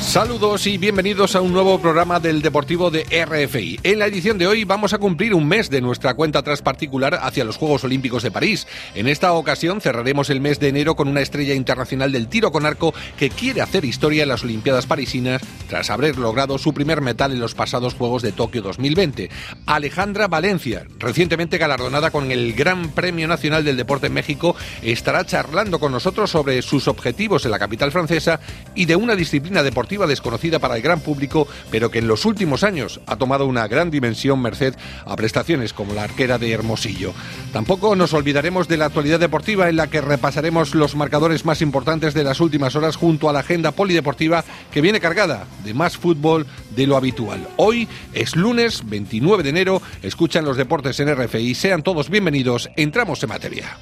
Saludos y bienvenidos a un nuevo programa del Deportivo de RFI. En la edición de hoy vamos a cumplir un mes de nuestra cuenta atrás particular hacia los Juegos Olímpicos de París. En esta ocasión cerraremos el mes de enero con una estrella internacional del tiro con arco que quiere hacer historia en las Olimpiadas parisinas tras haber logrado su primer metal en los pasados Juegos de Tokio 2020. Alejandra Valencia, recientemente galardonada con el Gran Premio Nacional del Deporte en México, estará charlando con nosotros sobre sus objetivos en la capital francesa y de una disciplina deportiva desconocida para el gran público, pero que en los últimos años ha tomado una gran dimensión merced a prestaciones como la arquera de Hermosillo. Tampoco nos olvidaremos de la actualidad deportiva en la que repasaremos los marcadores más importantes de las últimas horas junto a la agenda polideportiva que viene cargada de más fútbol de lo habitual. Hoy es lunes 29 de enero, escuchan los deportes en RFI, sean todos bienvenidos, entramos en materia.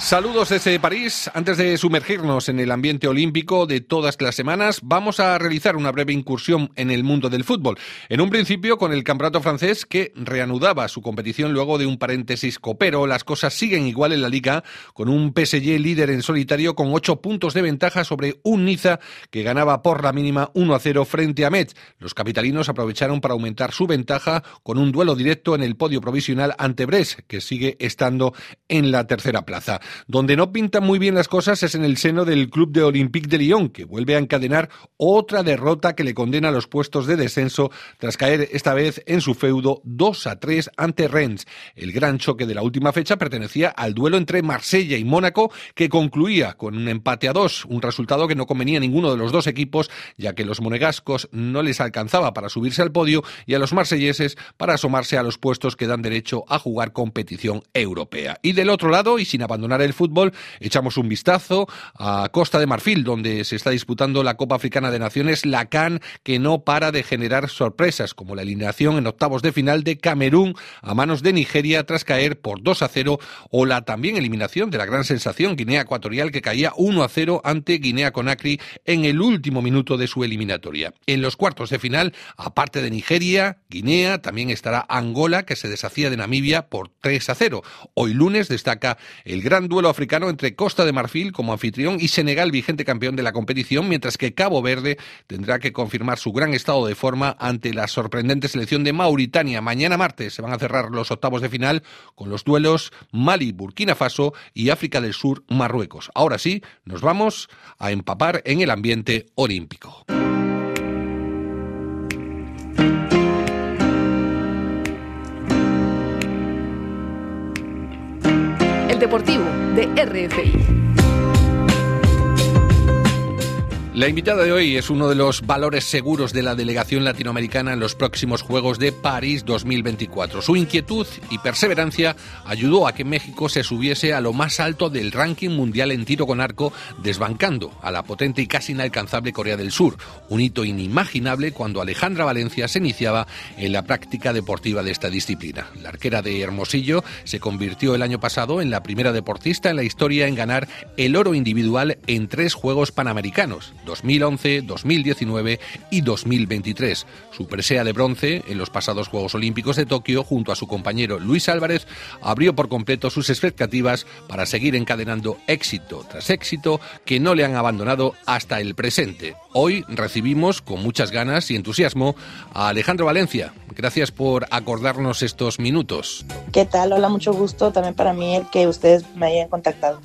Saludos desde París. Antes de sumergirnos en el ambiente olímpico de todas las semanas, vamos a realizar una breve incursión en el mundo del fútbol. En un principio con el campeonato francés que reanudaba su competición luego de un paréntesis copero. Las cosas siguen igual en la liga con un PSG líder en solitario con ocho puntos de ventaja sobre un Niza que ganaba por la mínima 1 a 0 frente a Metz. Los capitalinos aprovecharon para aumentar su ventaja con un duelo directo en el podio provisional ante Brest, que sigue estando en la tercera plaza. Donde no pintan muy bien las cosas es en el seno del club de Olympique de Lyon, que vuelve a encadenar otra derrota que le condena a los puestos de descenso tras caer esta vez en su feudo 2 a 3 ante Rennes. El gran choque de la última fecha pertenecía al duelo entre Marsella y Mónaco, que concluía con un empate a dos, un resultado que no convenía a ninguno de los dos equipos, ya que los monegascos no les alcanzaba para subirse al podio y a los marselleses para asomarse a los puestos que dan derecho a jugar competición europea. Y del otro lado, y sin abandonar el fútbol, echamos un vistazo a Costa de Marfil, donde se está disputando la Copa Africana de Naciones, la CAN, que no para de generar sorpresas, como la eliminación en octavos de final de Camerún a manos de Nigeria tras caer por 2 a 0, o la también eliminación de la gran sensación Guinea Ecuatorial, que caía 1 a 0 ante Guinea Conakry en el último minuto de su eliminatoria. En los cuartos de final, aparte de Nigeria, Guinea, también estará Angola, que se deshacía de Namibia por 3 a 0. Hoy lunes destaca el gran duelo africano entre Costa de Marfil como anfitrión y Senegal vigente campeón de la competición, mientras que Cabo Verde tendrá que confirmar su gran estado de forma ante la sorprendente selección de Mauritania. Mañana martes se van a cerrar los octavos de final con los duelos Mali, Burkina Faso y África del Sur, Marruecos. Ahora sí, nos vamos a empapar en el ambiente olímpico. Deportivo de RFI. La invitada de hoy es uno de los valores seguros de la delegación latinoamericana en los próximos Juegos de París 2024. Su inquietud y perseverancia ayudó a que México se subiese a lo más alto del ranking mundial en tiro con arco, desbancando a la potente y casi inalcanzable Corea del Sur, un hito inimaginable cuando Alejandra Valencia se iniciaba en la práctica deportiva de esta disciplina. La arquera de Hermosillo se convirtió el año pasado en la primera deportista en la historia en ganar el oro individual en tres Juegos Panamericanos 2011, 2019 y 2023. Su presea de bronce en los pasados Juegos Olímpicos de Tokio, junto a su compañero Luis Álvarez, abrió por completo sus expectativas para seguir encadenando éxito tras éxito que no le han abandonado hasta el presente. Hoy recibimos con muchas ganas y entusiasmo a Alejandro Valencia. Gracias por acordarnos estos minutos. ¿Qué tal? Hola, mucho gusto también para mí el que ustedes me hayan contactado.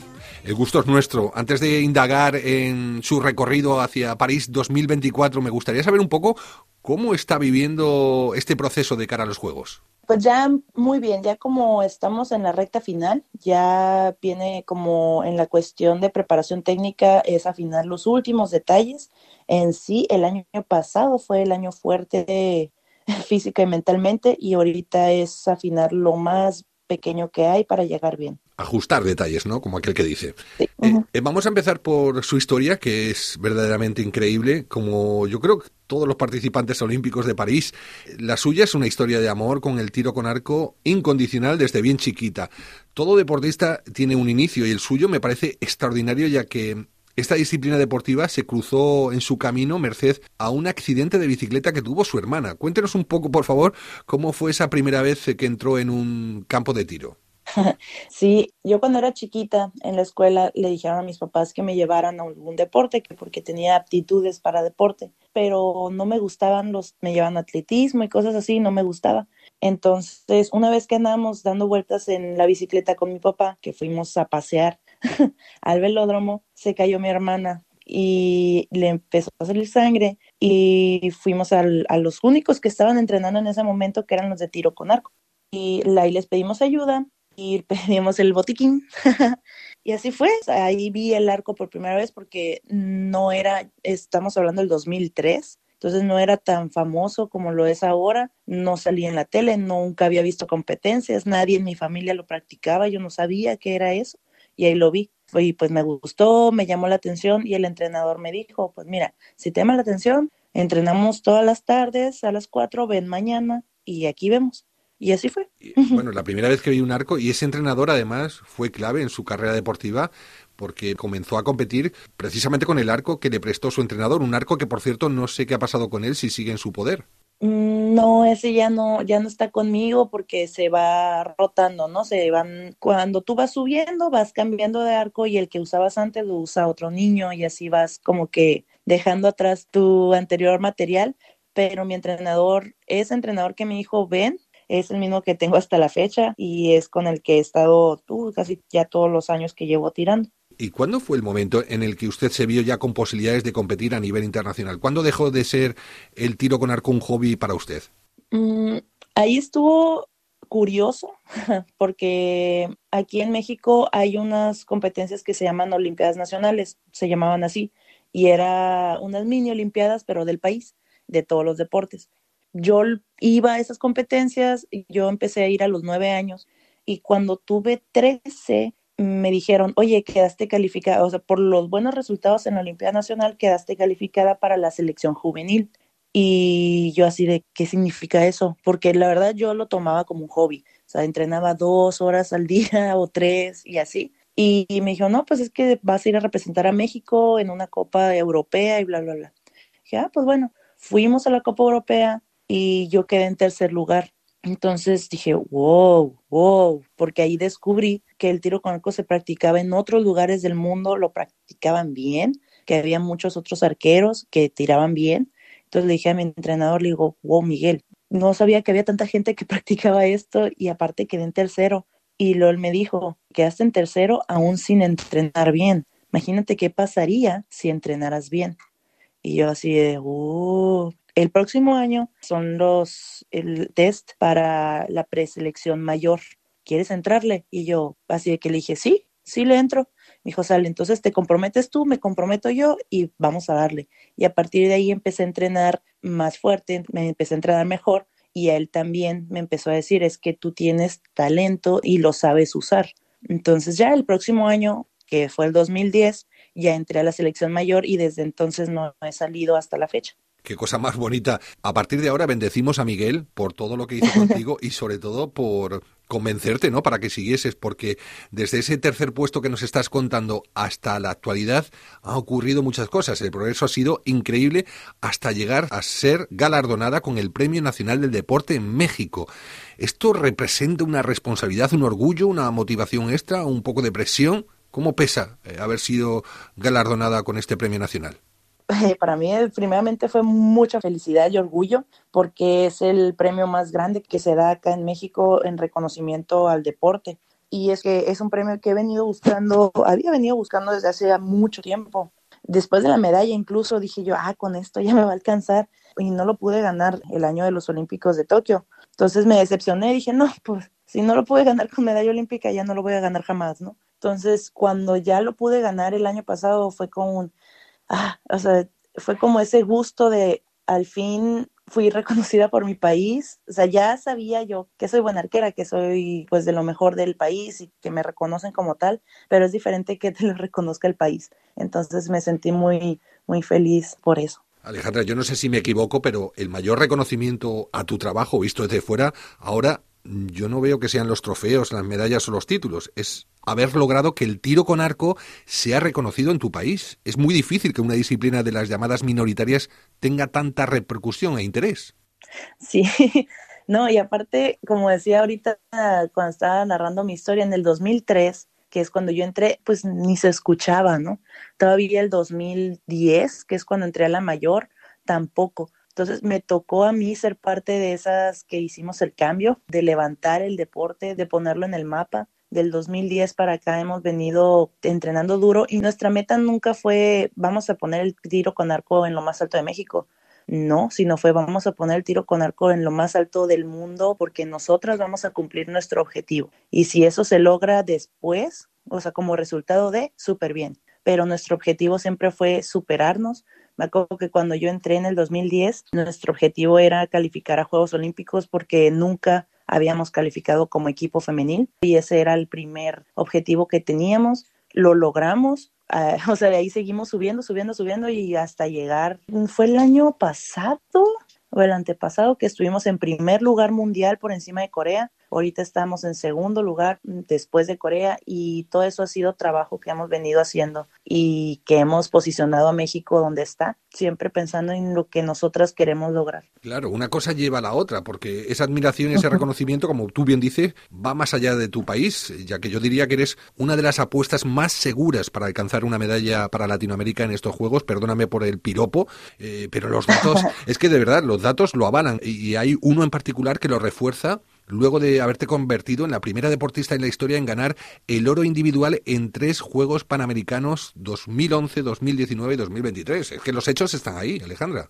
El gusto es nuestro. Antes de indagar en su recorrido hacia París 2024, me gustaría saber un poco cómo está viviendo este proceso de cara a los Juegos. Pues ya muy bien, ya como estamos en la recta final, ya viene como en la cuestión de preparación técnica es afinar los últimos detalles. En sí, el año pasado fue el año fuerte física y mentalmente y ahorita es afinar lo más pequeño que hay para llegar bien. Ajustar detalles, ¿no? Como aquel que dice. Eh, eh, vamos a empezar por su historia, que es verdaderamente increíble. Como yo creo que todos los participantes olímpicos de París, la suya es una historia de amor con el tiro con arco incondicional desde bien chiquita. Todo deportista tiene un inicio y el suyo me parece extraordinario ya que esta disciplina deportiva se cruzó en su camino merced a un accidente de bicicleta que tuvo su hermana. Cuéntenos un poco, por favor, cómo fue esa primera vez que entró en un campo de tiro. Sí, yo cuando era chiquita en la escuela le dijeron a mis papás que me llevaran a algún deporte, que porque tenía aptitudes para deporte, pero no me gustaban los, me llevan atletismo y cosas así, no me gustaba. Entonces, una vez que andábamos dando vueltas en la bicicleta con mi papá, que fuimos a pasear al velódromo, se cayó mi hermana y le empezó a salir sangre y fuimos a los únicos que estaban entrenando en ese momento, que eran los de tiro con arco. Y ahí les pedimos ayuda y pedimos el botiquín. y así fue. Ahí vi el arco por primera vez porque no era, estamos hablando del 2003, entonces no era tan famoso como lo es ahora, no salía en la tele, nunca había visto competencias, nadie en mi familia lo practicaba, yo no sabía qué era eso y ahí lo vi. Y pues me gustó, me llamó la atención y el entrenador me dijo, pues mira, si te llama la atención, entrenamos todas las tardes a las cuatro, ven mañana y aquí vemos. Y así fue. Bueno, la primera vez que vi un arco, y ese entrenador además fue clave en su carrera deportiva, porque comenzó a competir precisamente con el arco que le prestó su entrenador, un arco que por cierto no sé qué ha pasado con él, si sigue en su poder. Mm, no, ese ya no, ya no está conmigo porque se va rotando, ¿no? Se van, cuando tú vas subiendo, vas cambiando de arco y el que usabas antes lo usa otro niño y así vas como que dejando atrás tu anterior material. Pero mi entrenador, ese entrenador que me dijo, ven, es el mismo que tengo hasta la fecha y es con el que he estado uh, casi ya todos los años que llevo tirando. ¿Y cuándo fue el momento en el que usted se vio ya con posibilidades de competir a nivel internacional? ¿Cuándo dejó de ser el tiro con arco un hobby para usted? Mm, ahí estuvo curioso porque aquí en México hay unas competencias que se llaman Olimpiadas Nacionales, se llamaban así, y era unas mini Olimpiadas, pero del país, de todos los deportes yo iba a esas competencias, yo empecé a ir a los nueve años y cuando tuve trece me dijeron, oye, quedaste calificada, o sea, por los buenos resultados en la Olimpiada Nacional, quedaste calificada para la selección juvenil. Y yo así de, ¿qué significa eso? Porque la verdad yo lo tomaba como un hobby, o sea, entrenaba dos horas al día o tres y así. Y, me dijo, no, pues es que vas a ir a representar a México en una Copa Europea y bla, bla, bla. Dije, ah, pues bueno, fuimos a la Copa Europea, y yo quedé en tercer lugar. Entonces dije, wow, wow, porque ahí descubrí que el tiro con arco se practicaba en otros lugares del mundo, lo practicaban bien, que había muchos otros arqueros que tiraban bien. Entonces le dije a mi entrenador, le digo, wow, Miguel, no sabía que había tanta gente que practicaba esto y aparte quedé en tercero. Y él me dijo, quedaste en tercero aún sin entrenar bien. Imagínate qué pasaría si entrenaras bien. Y yo así de, oh, el próximo año son los el test para la preselección mayor. ¿Quieres entrarle? Y yo, así de que le dije, sí, sí le entro. Me dijo, sale, entonces te comprometes tú, me comprometo yo y vamos a darle. Y a partir de ahí empecé a entrenar más fuerte, me empecé a entrenar mejor y él también me empezó a decir, es que tú tienes talento y lo sabes usar. Entonces ya el próximo año, que fue el 2010, ya entré a la selección mayor y desde entonces no he salido hasta la fecha. Qué cosa más bonita. A partir de ahora bendecimos a Miguel por todo lo que hizo contigo y sobre todo por convencerte, ¿no? Para que siguieses, porque desde ese tercer puesto que nos estás contando hasta la actualidad ha ocurrido muchas cosas. El progreso ha sido increíble hasta llegar a ser galardonada con el Premio Nacional del Deporte en México. ¿Esto representa una responsabilidad, un orgullo, una motivación extra, un poco de presión? ¿Cómo pesa eh, haber sido galardonada con este premio nacional? para mí primeramente fue mucha felicidad y orgullo porque es el premio más grande que se da acá en México en reconocimiento al deporte. Y es que es un premio que he venido buscando, había venido buscando desde hace mucho tiempo. Después de la medalla incluso dije yo, ah, con esto ya me va a alcanzar y no lo pude ganar el año de los Olímpicos de Tokio. Entonces me decepcioné y dije, no, pues si no lo pude ganar con medalla olímpica ya no lo voy a ganar jamás, ¿no? Entonces cuando ya lo pude ganar el año pasado fue con ah, o sea, fue como ese gusto de al fin fui reconocida por mi país, o sea, ya sabía yo que soy buena arquera, que soy pues de lo mejor del país y que me reconocen como tal, pero es diferente que te lo reconozca el país. Entonces me sentí muy, muy feliz por eso. Alejandra, yo no sé si me equivoco, pero el mayor reconocimiento a tu trabajo visto desde fuera ahora yo no veo que sean los trofeos, las medallas o los títulos, es haber logrado que el tiro con arco sea reconocido en tu país. Es muy difícil que una disciplina de las llamadas minoritarias tenga tanta repercusión e interés. Sí, no, y aparte, como decía ahorita cuando estaba narrando mi historia, en el 2003 que es cuando yo entré, pues ni se escuchaba, ¿no? Todavía el 2010, que es cuando entré a la mayor, tampoco. Entonces me tocó a mí ser parte de esas que hicimos el cambio, de levantar el deporte, de ponerlo en el mapa. Del 2010 para acá hemos venido entrenando duro y nuestra meta nunca fue vamos a poner el tiro con arco en lo más alto de México. No, sino fue vamos a poner el tiro con arco en lo más alto del mundo porque nosotras vamos a cumplir nuestro objetivo. Y si eso se logra después, o sea, como resultado de, súper bien. Pero nuestro objetivo siempre fue superarnos. Me acuerdo que cuando yo entré en el 2010, nuestro objetivo era calificar a Juegos Olímpicos porque nunca habíamos calificado como equipo femenil y ese era el primer objetivo que teníamos. Lo logramos, Ah, o sea, de ahí seguimos subiendo, subiendo, subiendo y hasta llegar, fue el año pasado o el antepasado que estuvimos en primer lugar mundial por encima de Corea Ahorita estamos en segundo lugar después de Corea y todo eso ha sido trabajo que hemos venido haciendo y que hemos posicionado a México donde está, siempre pensando en lo que nosotras queremos lograr. Claro, una cosa lleva a la otra, porque esa admiración, ese reconocimiento, como tú bien dices, va más allá de tu país, ya que yo diría que eres una de las apuestas más seguras para alcanzar una medalla para Latinoamérica en estos Juegos, perdóname por el piropo, eh, pero los datos, es que de verdad, los datos lo avalan y hay uno en particular que lo refuerza luego de haberte convertido en la primera deportista en la historia en ganar el oro individual en tres Juegos Panamericanos 2011, 2019 y 2023. Es que los hechos están ahí, Alejandra.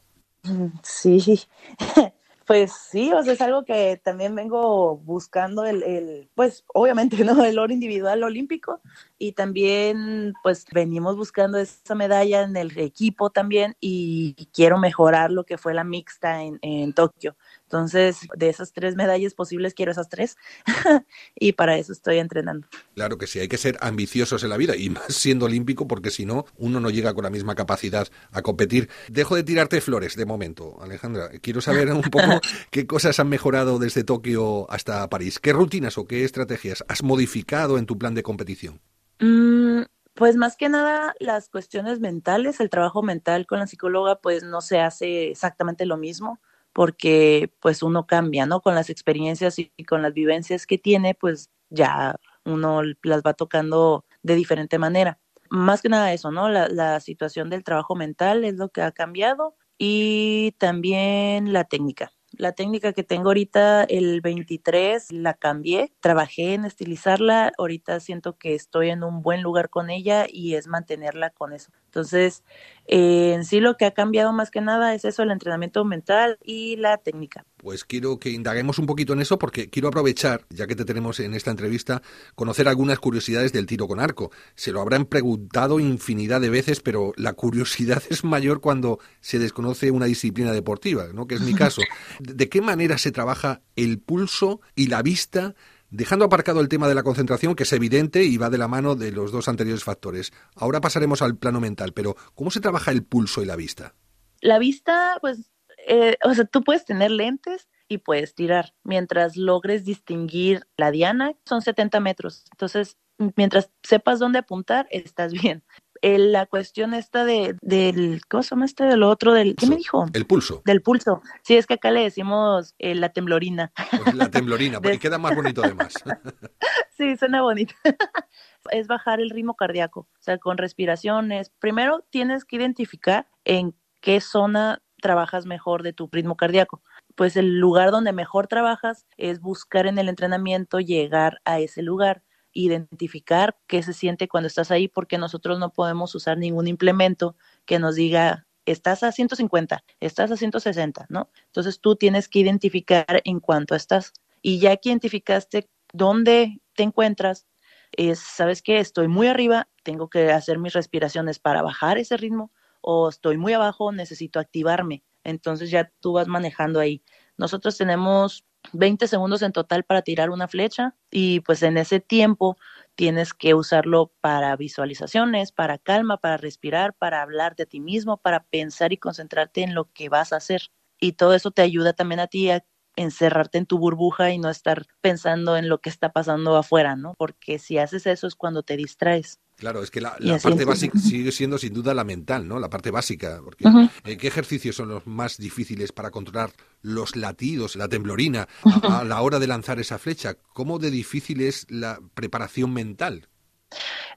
Sí, pues sí, o sea, es algo que también vengo buscando el, el, pues obviamente, ¿no? El oro individual olímpico y también pues venimos buscando esa medalla en el equipo también y quiero mejorar lo que fue la mixta en, en Tokio. Entonces, de esas tres medallas posibles, quiero esas tres y para eso estoy entrenando. Claro que sí, hay que ser ambiciosos en la vida y más siendo olímpico porque si no, uno no llega con la misma capacidad a competir. Dejo de tirarte flores de momento, Alejandra. Quiero saber un poco qué cosas han mejorado desde Tokio hasta París. ¿Qué rutinas o qué estrategias has modificado en tu plan de competición? Mm, pues más que nada las cuestiones mentales, el trabajo mental con la psicóloga, pues no se hace exactamente lo mismo porque pues uno cambia, ¿no? Con las experiencias y con las vivencias que tiene, pues ya uno las va tocando de diferente manera. Más que nada eso, ¿no? La, la situación del trabajo mental es lo que ha cambiado y también la técnica. La técnica que tengo ahorita, el 23, la cambié, trabajé en estilizarla, ahorita siento que estoy en un buen lugar con ella y es mantenerla con eso. Entonces, eh, en sí lo que ha cambiado más que nada es eso, el entrenamiento mental y la técnica. Pues quiero que indaguemos un poquito en eso porque quiero aprovechar, ya que te tenemos en esta entrevista, conocer algunas curiosidades del tiro con arco. Se lo habrán preguntado infinidad de veces, pero la curiosidad es mayor cuando se desconoce una disciplina deportiva, ¿no? Que es mi caso. ¿De qué manera se trabaja el pulso y la vista Dejando aparcado el tema de la concentración, que es evidente y va de la mano de los dos anteriores factores. Ahora pasaremos al plano mental, pero ¿cómo se trabaja el pulso y la vista? La vista, pues, eh, o sea, tú puedes tener lentes y puedes tirar. Mientras logres distinguir la diana, son 70 metros. Entonces, mientras sepas dónde apuntar, estás bien la cuestión esta de, del, ¿cómo se llama este? Del otro, del, ¿qué me dijo? El pulso. Del pulso. Sí, es que acá le decimos eh, la temblorina. Pues la temblorina, porque queda más bonito además. sí, suena bonito. es bajar el ritmo cardíaco, o sea, con respiraciones. Primero tienes que identificar en qué zona trabajas mejor de tu ritmo cardíaco. Pues el lugar donde mejor trabajas es buscar en el entrenamiento llegar a ese lugar identificar qué se siente cuando estás ahí, porque nosotros no podemos usar ningún implemento que nos diga, estás a 150, estás a 160, ¿no? Entonces tú tienes que identificar en cuánto estás. Y ya que identificaste dónde te encuentras, es, ¿sabes qué? Estoy muy arriba, tengo que hacer mis respiraciones para bajar ese ritmo, o estoy muy abajo, necesito activarme. Entonces ya tú vas manejando ahí. Nosotros tenemos 20 segundos en total para tirar una flecha y pues en ese tiempo tienes que usarlo para visualizaciones, para calma, para respirar, para hablar de ti mismo, para pensar y concentrarte en lo que vas a hacer. Y todo eso te ayuda también a ti a encerrarte en tu burbuja y no estar pensando en lo que está pasando afuera, ¿no? Porque si haces eso es cuando te distraes. Claro, es que la, parte básica sigue siendo sin duda la mental, ¿no? La parte básica. Porque, eh, ¿Qué ejercicios son los más difíciles para controlar los latidos, la temblorina, a, la hora de lanzar esa flecha? ¿Cómo de difícil es la preparación mental?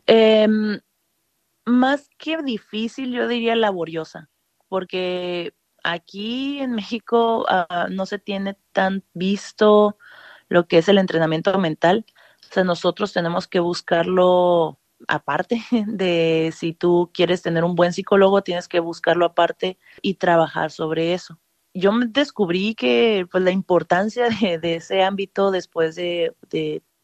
Em, más que difícil, yo diría laboriosa, porque aquí en México ah, no se tiene tan visto lo que es el entrenamiento mental. O sea, nosotros tenemos que buscarlo aparte de si tú quieres tener un buen psicólogo, tienes que buscarlo aparte y trabajar sobre eso. Yo descubrí que pues, la importancia de, ese ámbito después de,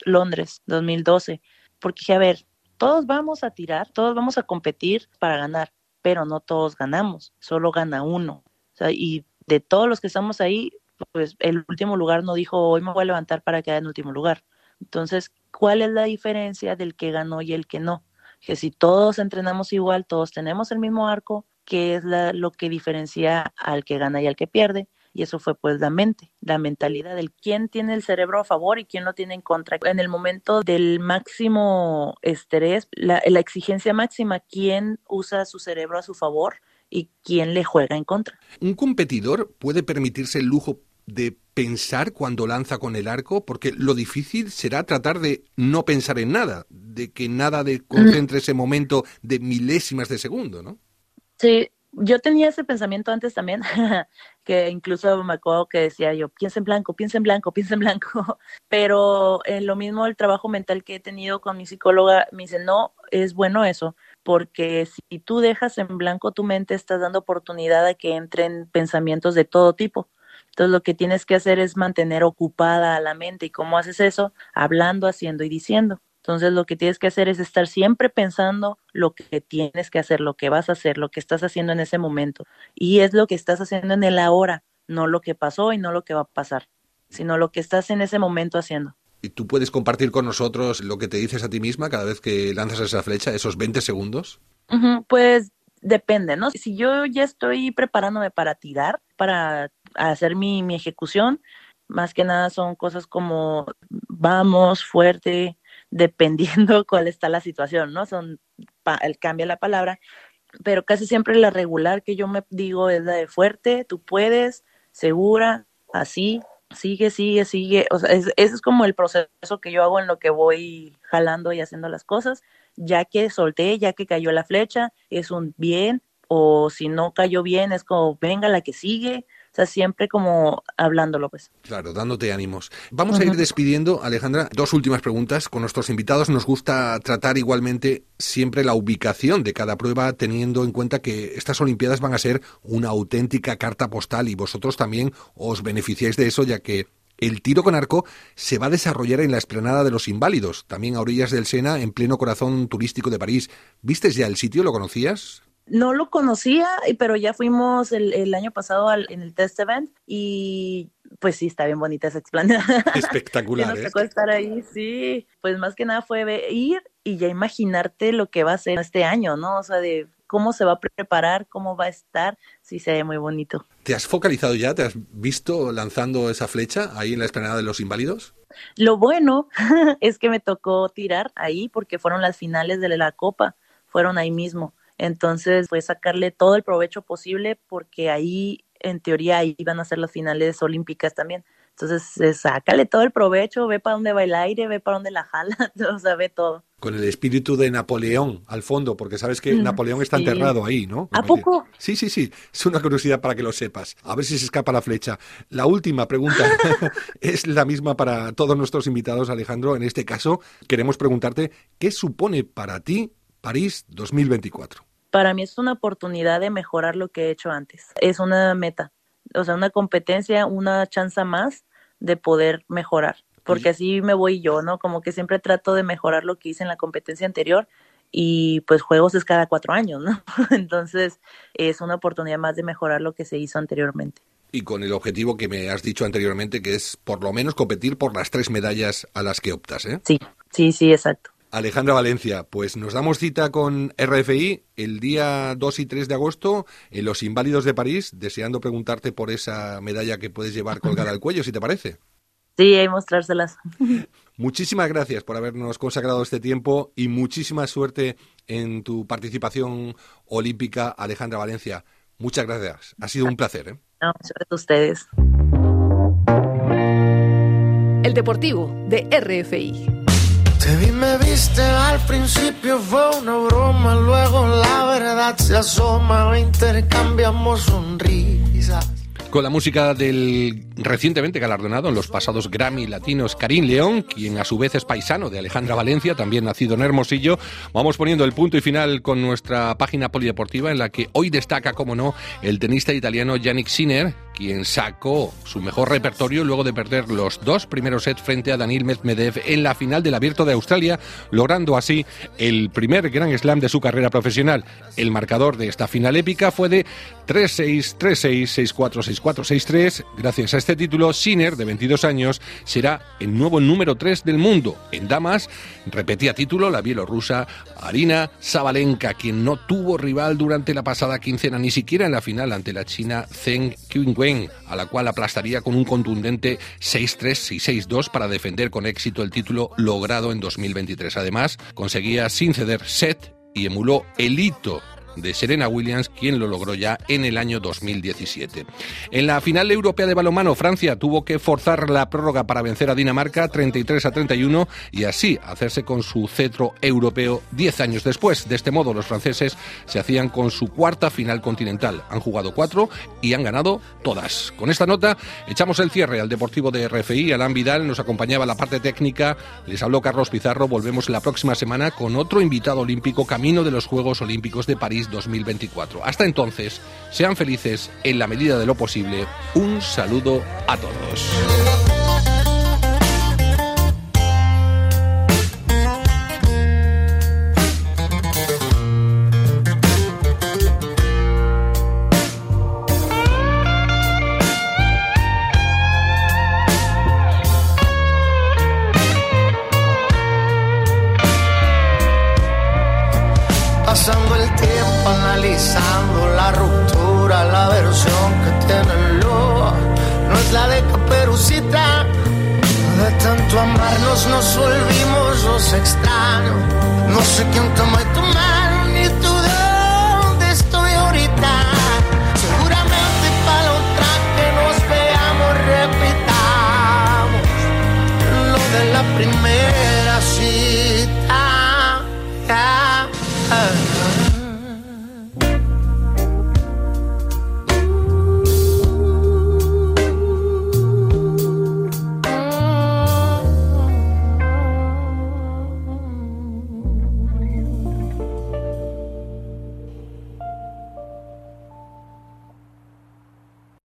Londres 2012, porque dije, a ver, todos vamos a tirar, todos vamos a competir para ganar, pero no todos ganamos, solo gana uno. Y de todos los que estamos ahí, pues el último lugar no dijo, hoy me voy a levantar para quedar en último lugar. Entonces, ¿cuál es la diferencia del que ganó y el que no? Que si todos entrenamos igual, todos tenemos el mismo arco, ¿qué es lo que diferencia al que gana y al que pierde? Y eso fue pues la mente, la mentalidad del quién tiene el cerebro a favor y quién lo tiene en contra. En el momento del máximo estrés, la, la exigencia máxima, quién usa su cerebro a su favor y quién le juega en contra. ¿Un competidor puede permitirse el lujo de pensar cuando lanza con el arco, porque lo difícil será tratar de no pensar en nada, de que nada de concentre ese momento de milésimas de segundo, ¿no? Sí, yo tenía ese pensamiento antes también, que incluso me acuerdo que decía yo, piensa en blanco, piensa en blanco, piensa en blanco, pero en lo mismo el trabajo mental que he tenido con mi psicóloga me dice, no, es bueno eso, porque si tú dejas en blanco tu mente, estás dando oportunidad a que entren pensamientos de todo tipo. Entonces lo que tienes que hacer es mantener ocupada a la mente. ¿Y cómo haces eso? Hablando, haciendo y diciendo. Entonces lo que tienes que hacer es estar siempre pensando lo que tienes que hacer, lo que vas a hacer, lo que estás haciendo en ese momento. Y es lo que estás haciendo en el ahora, no lo que pasó y no lo que va a pasar, sino lo que estás en ese momento haciendo. ¿Y tú puedes compartir con nosotros lo que te dices a ti misma cada vez que lanzas esa flecha, esos 20 segundos? pues depende, ¿no? Si yo ya estoy preparándome para tirar, para hacer mi, mi ejecución, más que nada son cosas como vamos fuerte, dependiendo cuál está la situación, ¿no? Son, el cambia la palabra, pero casi siempre la regular que yo me digo es la de fuerte, tú puedes, segura, así, sigue, sigue, sigue. O sea, ese es como el proceso que yo hago en lo que voy jalando y haciendo las cosas. Ya que solté, ya que cayó la flecha, es un bien, o si no cayó bien, es como venga la que sigue. O sea, siempre como hablándolo, pues. Claro, dándote ánimos. Vamos a ir despidiendo, Alejandra. Dos últimas preguntas. Con nuestros invitados nos gusta tratar igualmente siempre la ubicación de cada prueba, teniendo en cuenta que estas Olimpiadas van a ser una auténtica carta postal y vosotros también os beneficiáis de eso, ya que el tiro con arco se va a desarrollar en la esplanada de los Inválidos, también a orillas del Sena, en pleno corazón turístico de París. ¿Vistes ya el sitio? ¿Lo conocías? No lo conocía, pero ya fuimos el, año pasado en el test event y pues sí, está bien bonita esa explanada. Espectacular. nos ¿eh? tocó estar ahí, sí. Pues más que nada fue ir y ya imaginarte lo que va a ser este año, ¿no? O sea, de cómo se va a preparar, cómo va a estar, sí se ve muy bonito. ¿Te has focalizado ya? ¿Te has visto lanzando esa flecha ahí en la explanada de los inválidos? Lo bueno es que me tocó tirar ahí porque fueron las finales de la Copa, fueron ahí mismo. Entonces fue sacarle todo el provecho posible porque ahí, en teoría, ahí iban a ser las finales olímpicas también. Entonces, sácale todo el provecho, ve para dónde va el aire, ve para dónde la jala, o sea, ve todo. Con el espíritu de Napoleón al fondo, porque sabes que mm, Napoleón está enterrado ahí, ¿no? ¿A poco? Sí, sí, sí. Es una curiosidad para que lo sepas. A ver si se escapa la flecha. La última pregunta es la misma para todos nuestros invitados, Alejandro. En este caso, queremos preguntarte, ¿qué supone para ti París 2024? Para mí es una oportunidad de mejorar lo que he hecho antes. Es una meta, o sea, una competencia, una chance más de poder mejorar. Porque así me voy yo, ¿no? Como que siempre trato de mejorar lo que hice en la competencia anterior y pues juegos es cada cuatro años, ¿no? Entonces es una oportunidad más de mejorar lo que se hizo anteriormente. Y con el objetivo que me has dicho anteriormente, que es por lo menos competir por las tres medallas a las que optas, ¿eh? Sí, sí, sí, exacto. Alejandra Valencia, pues nos damos cita con RFI el día 2 y 3 de agosto en Los Inválidos de París, deseando preguntarte por esa medalla que puedes llevar colgada al cuello, si te parece. Sí, y mostrárselas. Muchísimas gracias por habernos consagrado este tiempo y muchísima suerte en tu participación olímpica, Alejandra Valencia. Muchas gracias. Ha sido un placer. ¿eh? No, gracias a ustedes. El Deportivo de RFI. Te vi, me viste, al principio fue una broma, luego la verdad se asoma, intercambiamos sonrisas. Con la música del recientemente galardonado en los pasados Grammy Latinos Karim León, quien a su vez es paisano de Alejandra Valencia, también nacido en Hermosillo, vamos poniendo el punto y final con nuestra página polideportiva en la que hoy destaca, como no, el tenista italiano Yannick Sinner, quien sacó su mejor repertorio luego de perder los dos primeros sets frente a Daniil Medvedev en la final del Abierto de Australia, logrando así el primer Grand Slam de su carrera profesional. El marcador de esta final épica fue de 3-6, 3-6, 6-4, 6-4, 6-3. Gracias a este título, Sinner, de 22 años, será el nuevo número 3 del mundo. En damas, repetía título la bielorrusa Arina Sabalenka, quien no tuvo rival durante la pasada quincena, ni siquiera en la final ante la china Zheng A la cual aplastaría con un contundente 6-3 y 6-2 para defender con éxito el título logrado en 2023. Además, conseguía sin ceder set y emuló el hito de Serena Williams, quien lo logró ya en el año 2017. En la final europea de balonmano, Francia tuvo que forzar la prórroga para vencer a Dinamarca 33 a 31 y así hacerse con su cetro europeo 10 años después. De este modo, los franceses se hacían con su cuarta final continental. Han jugado cuatro y han ganado todas. Con esta nota, echamos el cierre al Deportivo de RFI. Alan Vidal nos acompañaba la parte técnica. Les habló Carlos Pizarro. Volvemos la próxima semana con otro invitado olímpico camino de los Juegos Olímpicos de París 2024. Hasta entonces, sean felices en la medida de lo posible. Un saludo a todos. caperucita. De tanto amarnos nos volvimos los extraños. No sé quién toma tu mano ni tú dónde estoy ahorita. Seguramente para otra que nos veamos repitamos lo de la primera.